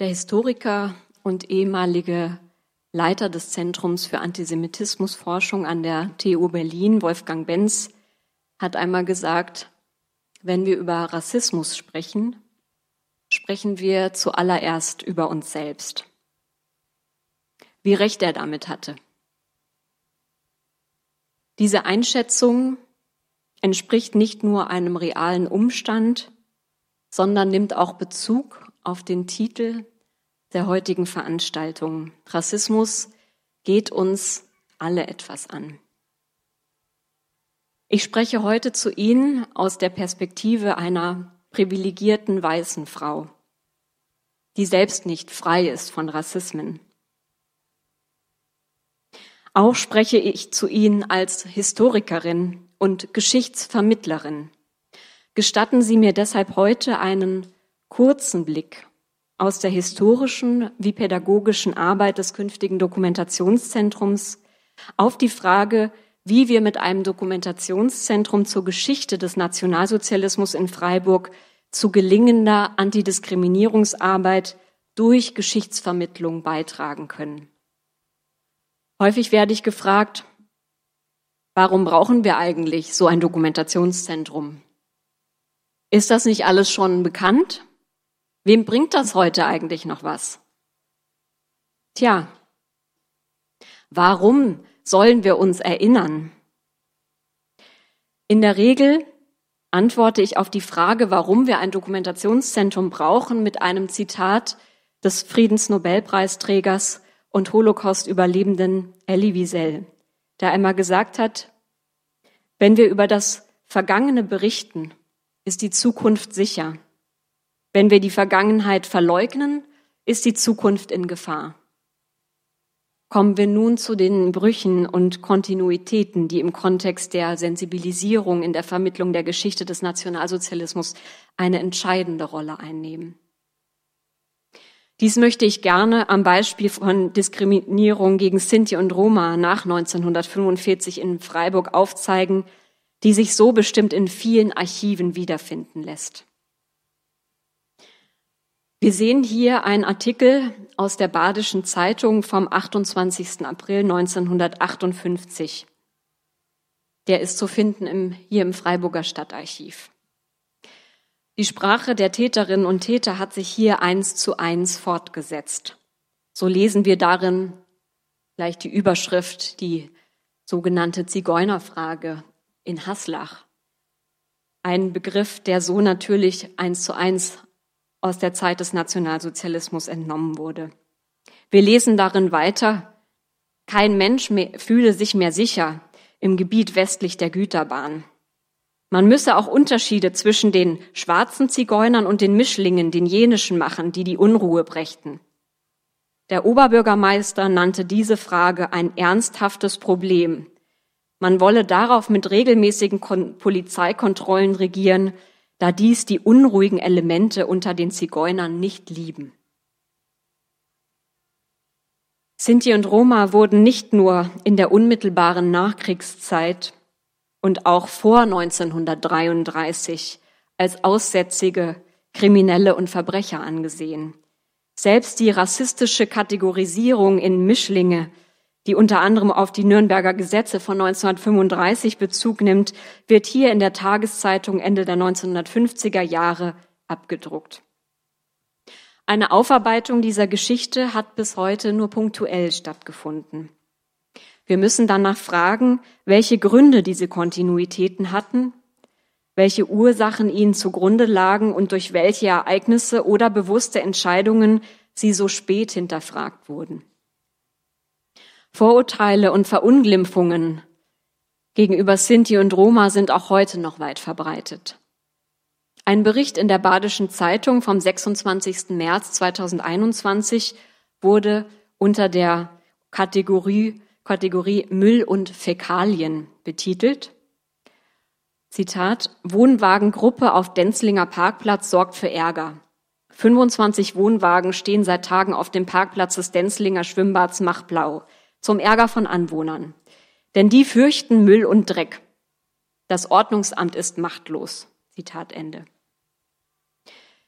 Der Historiker und ehemalige Leiter des Zentrums für Antisemitismusforschung an der TU Berlin, Wolfgang Benz, hat einmal gesagt, wenn wir über Rassismus sprechen, sprechen wir zuallererst über uns selbst. Wie recht er damit hatte. Diese Einschätzung entspricht nicht nur einem realen Umstand, sondern nimmt auch Bezug auf den Titel der heutigen Veranstaltung. Rassismus geht uns alle etwas an. Ich spreche heute zu Ihnen aus der Perspektive einer privilegierten weißen Frau, die selbst nicht frei ist von Rassismen. Auch spreche ich zu Ihnen als Historikerin und Geschichtsvermittlerin. Gestatten Sie mir deshalb heute einen kurzen Blick aus der historischen wie pädagogischen Arbeit des künftigen Dokumentationszentrums auf die Frage, wie wir mit einem Dokumentationszentrum zur Geschichte des Nationalsozialismus in Freiburg zu gelingender Antidiskriminierungsarbeit durch Geschichtsvermittlung beitragen können. Häufig werde ich gefragt, warum brauchen wir eigentlich so ein Dokumentationszentrum? Ist das nicht alles schon bekannt? Wem bringt das heute eigentlich noch was? Tja, warum sollen wir uns erinnern? In der Regel antworte ich auf die Frage, warum wir ein Dokumentationszentrum brauchen, mit einem Zitat des Friedensnobelpreisträgers und Holocaust-Überlebenden Elie Wiesel, der einmal gesagt hat, wenn wir über das Vergangene berichten, ist die Zukunft sicher. Wenn wir die Vergangenheit verleugnen, ist die Zukunft in Gefahr. Kommen wir nun zu den Brüchen und Kontinuitäten, die im Kontext der Sensibilisierung in der Vermittlung der Geschichte des Nationalsozialismus eine entscheidende Rolle einnehmen. Dies möchte ich gerne am Beispiel von Diskriminierung gegen Sinti und Roma nach 1945 in Freiburg aufzeigen, die sich so bestimmt in vielen Archiven wiederfinden lässt. Wir sehen hier einen Artikel aus der Badischen Zeitung vom 28. April 1958. Der ist zu finden im, hier im Freiburger Stadtarchiv. Die Sprache der Täterinnen und Täter hat sich hier eins zu eins fortgesetzt. So lesen wir darin gleich die Überschrift, die sogenannte Zigeunerfrage in Haslach. Ein Begriff, der so natürlich eins zu eins aus der Zeit des Nationalsozialismus entnommen wurde. Wir lesen darin weiter, kein Mensch mehr, fühle sich mehr sicher im Gebiet westlich der Güterbahn. Man müsse auch Unterschiede zwischen den schwarzen Zigeunern und den Mischlingen, den jenischen machen, die die Unruhe brächten. Der Oberbürgermeister nannte diese Frage ein ernsthaftes Problem. Man wolle darauf mit regelmäßigen Kon Polizeikontrollen regieren, da dies die unruhigen Elemente unter den Zigeunern nicht lieben. Sinti und Roma wurden nicht nur in der unmittelbaren Nachkriegszeit und auch vor 1933 als aussätzige Kriminelle und Verbrecher angesehen. Selbst die rassistische Kategorisierung in Mischlinge die unter anderem auf die Nürnberger Gesetze von 1935 Bezug nimmt, wird hier in der Tageszeitung Ende der 1950er Jahre abgedruckt. Eine Aufarbeitung dieser Geschichte hat bis heute nur punktuell stattgefunden. Wir müssen danach fragen, welche Gründe diese Kontinuitäten hatten, welche Ursachen ihnen zugrunde lagen und durch welche Ereignisse oder bewusste Entscheidungen sie so spät hinterfragt wurden. Vorurteile und Verunglimpfungen gegenüber Sinti und Roma sind auch heute noch weit verbreitet. Ein Bericht in der Badischen Zeitung vom 26. März 2021 wurde unter der Kategorie, Kategorie Müll und Fäkalien betitelt. Zitat, Wohnwagengruppe auf Denzlinger Parkplatz sorgt für Ärger. 25 Wohnwagen stehen seit Tagen auf dem Parkplatz des Denzlinger Schwimmbads Machblau zum Ärger von Anwohnern. Denn die fürchten Müll und Dreck. Das Ordnungsamt ist machtlos. Zitat Ende.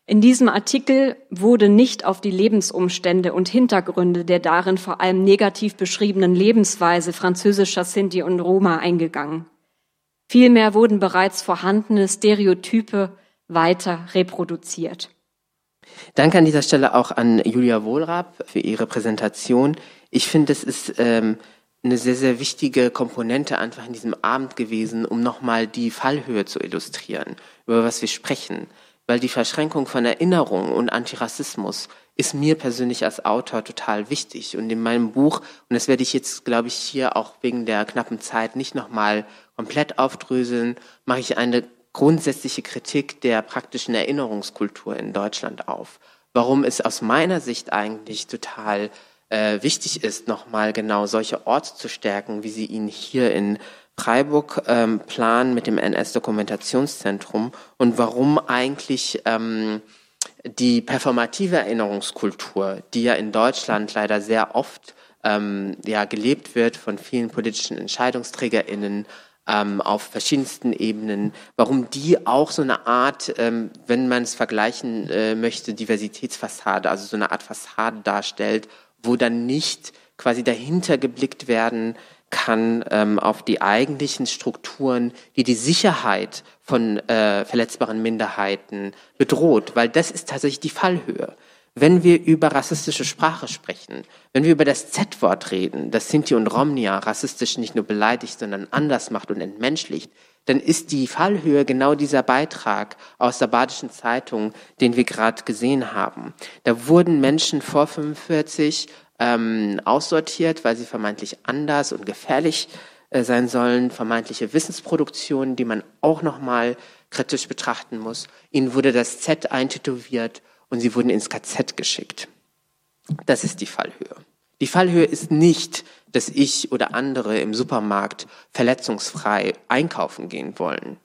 In diesem Artikel wurde nicht auf die Lebensumstände und Hintergründe der darin vor allem negativ beschriebenen Lebensweise französischer Sinti und Roma eingegangen. Vielmehr wurden bereits vorhandene Stereotype weiter reproduziert. Danke an dieser Stelle auch an Julia Wohlrab für ihre Präsentation. Ich finde, es ist ähm, eine sehr, sehr wichtige Komponente einfach in diesem Abend gewesen, um nochmal die Fallhöhe zu illustrieren, über was wir sprechen. Weil die Verschränkung von Erinnerung und Antirassismus ist mir persönlich als Autor total wichtig. Und in meinem Buch, und das werde ich jetzt, glaube ich, hier auch wegen der knappen Zeit nicht nochmal komplett aufdröseln, mache ich eine grundsätzliche Kritik der praktischen Erinnerungskultur in Deutschland auf. Warum es aus meiner Sicht eigentlich total äh, wichtig ist, nochmal genau solche Orte zu stärken, wie sie ihn hier in Freiburg ähm, planen mit dem NS-Dokumentationszentrum und warum eigentlich ähm, die performative Erinnerungskultur, die ja in Deutschland leider sehr oft ähm, ja, gelebt wird von vielen politischen EntscheidungsträgerInnen, ähm, auf verschiedensten Ebenen, warum die auch so eine Art, ähm, wenn man es vergleichen äh, möchte, Diversitätsfassade, also so eine Art Fassade darstellt, wo dann nicht quasi dahinter geblickt werden kann ähm, auf die eigentlichen Strukturen, die die Sicherheit von äh, verletzbaren Minderheiten bedroht, weil das ist tatsächlich die Fallhöhe. Wenn wir über rassistische Sprache sprechen, wenn wir über das Z-Wort reden, das Sinti und Romnia rassistisch nicht nur beleidigt, sondern anders macht und entmenschlicht, dann ist die Fallhöhe genau dieser Beitrag aus der Badischen Zeitung, den wir gerade gesehen haben. Da wurden Menschen vor 45 ähm, aussortiert, weil sie vermeintlich anders und gefährlich äh, sein sollen, vermeintliche Wissensproduktionen, die man auch nochmal kritisch betrachten muss. Ihnen wurde das Z eintätowiert und sie wurden ins KZ geschickt. Das ist die Fallhöhe. Die Fallhöhe ist nicht, dass ich oder andere im Supermarkt verletzungsfrei einkaufen gehen wollen.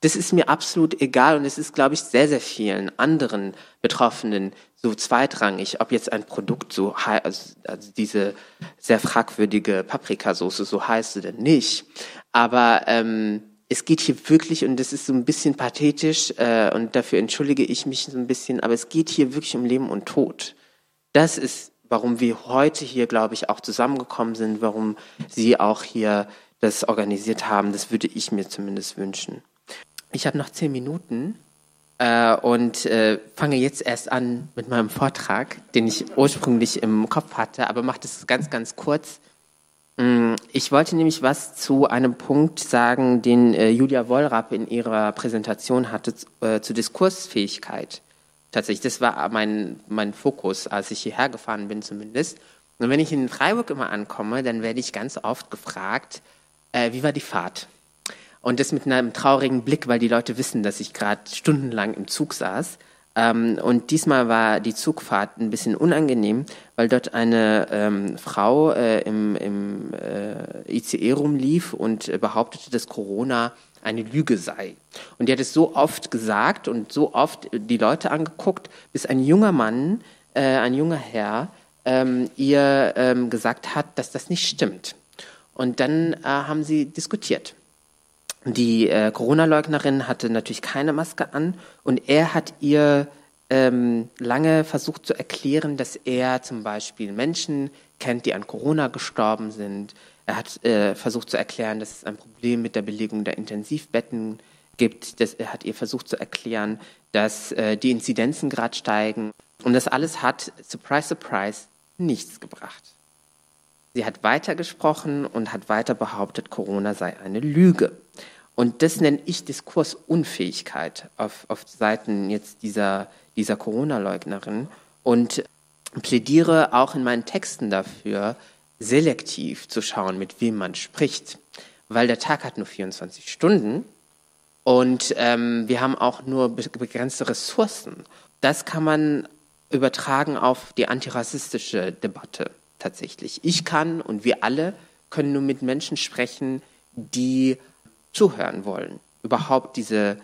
Das ist mir absolut egal und es ist, glaube ich, sehr, sehr vielen anderen Betroffenen so zweitrangig, ob jetzt ein Produkt so, also, also diese sehr fragwürdige Paprikasauce so heißt oder nicht. Aber ähm, es geht hier wirklich, und das ist so ein bisschen pathetisch, äh, und dafür entschuldige ich mich so ein bisschen, aber es geht hier wirklich um Leben und Tod. Das ist, warum wir heute hier, glaube ich, auch zusammengekommen sind, warum Sie auch hier das organisiert haben. Das würde ich mir zumindest wünschen. Ich habe noch zehn Minuten äh, und äh, fange jetzt erst an mit meinem Vortrag, den ich ursprünglich im Kopf hatte, aber mache das ganz, ganz kurz. Mm, ich wollte nämlich was zu einem Punkt sagen, den äh, Julia Wollrapp in ihrer Präsentation hatte, äh, zu Diskursfähigkeit. Tatsächlich, das war mein, mein Fokus, als ich hierher gefahren bin zumindest. Und wenn ich in Freiburg immer ankomme, dann werde ich ganz oft gefragt, äh, wie war die Fahrt? Und das mit einem traurigen Blick, weil die Leute wissen, dass ich gerade stundenlang im Zug saß. Ähm, und diesmal war die Zugfahrt ein bisschen unangenehm, weil dort eine ähm, Frau äh, im, im äh, ICE rumlief und äh, behauptete, dass Corona eine Lüge sei. Und die hat es so oft gesagt und so oft die Leute angeguckt, bis ein junger Mann, äh, ein junger Herr, ähm, ihr ähm, gesagt hat, dass das nicht stimmt. Und dann äh, haben sie diskutiert. Die äh, Corona-Leugnerin hatte natürlich keine Maske an und er hat ihr ähm, lange versucht zu erklären, dass er zum Beispiel Menschen kennt, die an Corona gestorben sind. Er hat äh, versucht zu erklären, dass es ein Problem mit der Belegung der Intensivbetten gibt. Das, er hat ihr versucht zu erklären, dass äh, die Inzidenzen gerade steigen. Und das alles hat, surprise, surprise, nichts gebracht. Sie hat weitergesprochen und hat weiter behauptet, Corona sei eine Lüge. Und das nenne ich Diskursunfähigkeit auf, auf Seiten jetzt dieser, dieser Corona-Leugnerin und plädiere auch in meinen Texten dafür, selektiv zu schauen, mit wem man spricht. Weil der Tag hat nur 24 Stunden und ähm, wir haben auch nur begrenzte Ressourcen. Das kann man übertragen auf die antirassistische Debatte tatsächlich. Ich kann und wir alle können nur mit Menschen sprechen, die zuhören wollen, überhaupt diese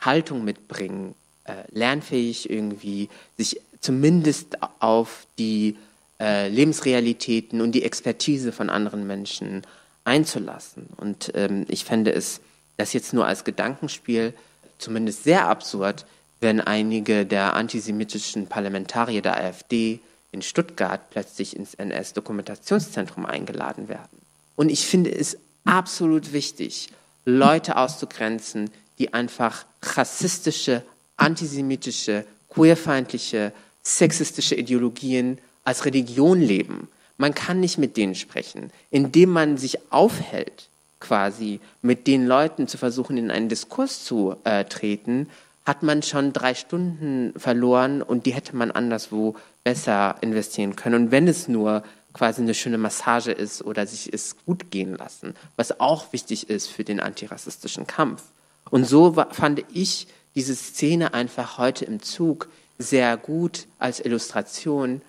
Haltung mitbringen, äh, lernfähig irgendwie, sich zumindest auf die äh, Lebensrealitäten und die Expertise von anderen Menschen einzulassen. Und ähm, ich fände es, das jetzt nur als Gedankenspiel, zumindest sehr absurd, wenn einige der antisemitischen Parlamentarier der AfD in Stuttgart plötzlich ins NS-Dokumentationszentrum eingeladen werden. Und ich finde es absolut wichtig, Leute auszugrenzen, die einfach rassistische, antisemitische, queerfeindliche, sexistische Ideologien als Religion leben. Man kann nicht mit denen sprechen, indem man sich aufhält, quasi mit den Leuten zu versuchen, in einen Diskurs zu äh, treten, hat man schon drei Stunden verloren und die hätte man anderswo besser investieren können. Und wenn es nur quasi eine schöne Massage ist oder sich es gut gehen lassen, was auch wichtig ist für den antirassistischen Kampf. Und so fand ich diese Szene einfach heute im Zug sehr gut als Illustration,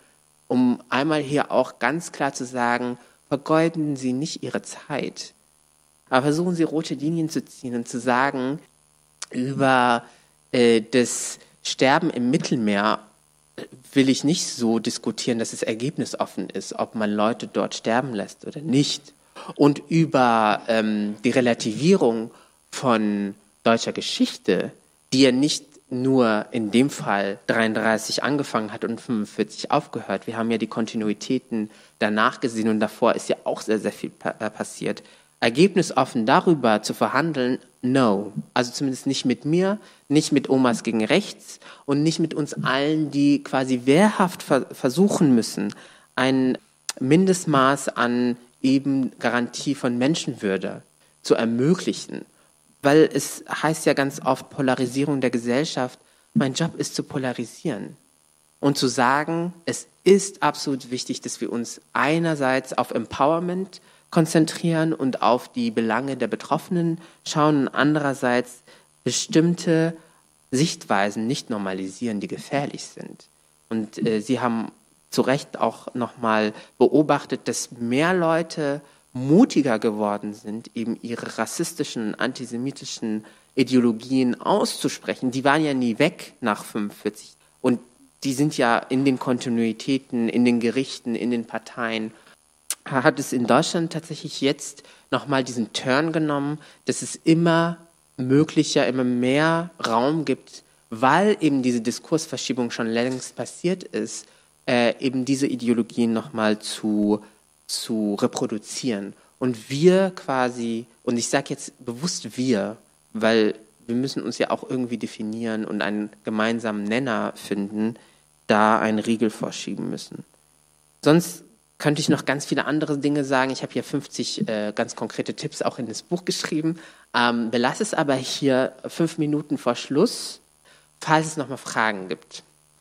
um einmal hier auch ganz klar zu sagen, vergeuden Sie nicht Ihre Zeit, aber versuchen Sie rote Linien zu ziehen und zu sagen, über äh, das Sterben im Mittelmeer will ich nicht so diskutieren, dass es ergebnisoffen ist, ob man Leute dort sterben lässt oder nicht. Und über ähm, die Relativierung von deutscher Geschichte, die ja nicht nur in dem Fall 33 angefangen hat und 45 aufgehört. Wir haben ja die Kontinuitäten danach gesehen und davor ist ja auch sehr, sehr viel pa äh, passiert. Ergebnisoffen darüber zu verhandeln, no. Also zumindest nicht mit mir, nicht mit Omas gegen Rechts und nicht mit uns allen, die quasi wehrhaft ver versuchen müssen, ein Mindestmaß an eben Garantie von Menschenwürde zu ermöglichen. Weil es heißt ja ganz oft Polarisierung der Gesellschaft. Mein Job ist zu polarisieren und zu sagen, es ist absolut wichtig, dass wir uns einerseits auf Empowerment konzentrieren und auf die Belange der Betroffenen schauen und andererseits bestimmte Sichtweisen nicht normalisieren, die gefährlich sind. Und äh, Sie haben zu Recht auch nochmal beobachtet, dass mehr Leute mutiger geworden sind, eben ihre rassistischen, antisemitischen Ideologien auszusprechen. Die waren ja nie weg nach 45. Und die sind ja in den Kontinuitäten, in den Gerichten, in den Parteien hat es in Deutschland tatsächlich jetzt nochmal diesen Turn genommen, dass es immer möglicher, immer mehr Raum gibt, weil eben diese Diskursverschiebung schon längst passiert ist, äh, eben diese Ideologien nochmal zu, zu reproduzieren. Und wir quasi, und ich sage jetzt bewusst wir, weil wir müssen uns ja auch irgendwie definieren und einen gemeinsamen Nenner finden, da einen Riegel vorschieben müssen. Sonst könnte ich noch ganz viele andere Dinge sagen. Ich habe hier 50 äh, ganz konkrete Tipps auch in das Buch geschrieben. Ähm, belasse es aber hier fünf Minuten vor Schluss, falls es noch mal Fragen gibt.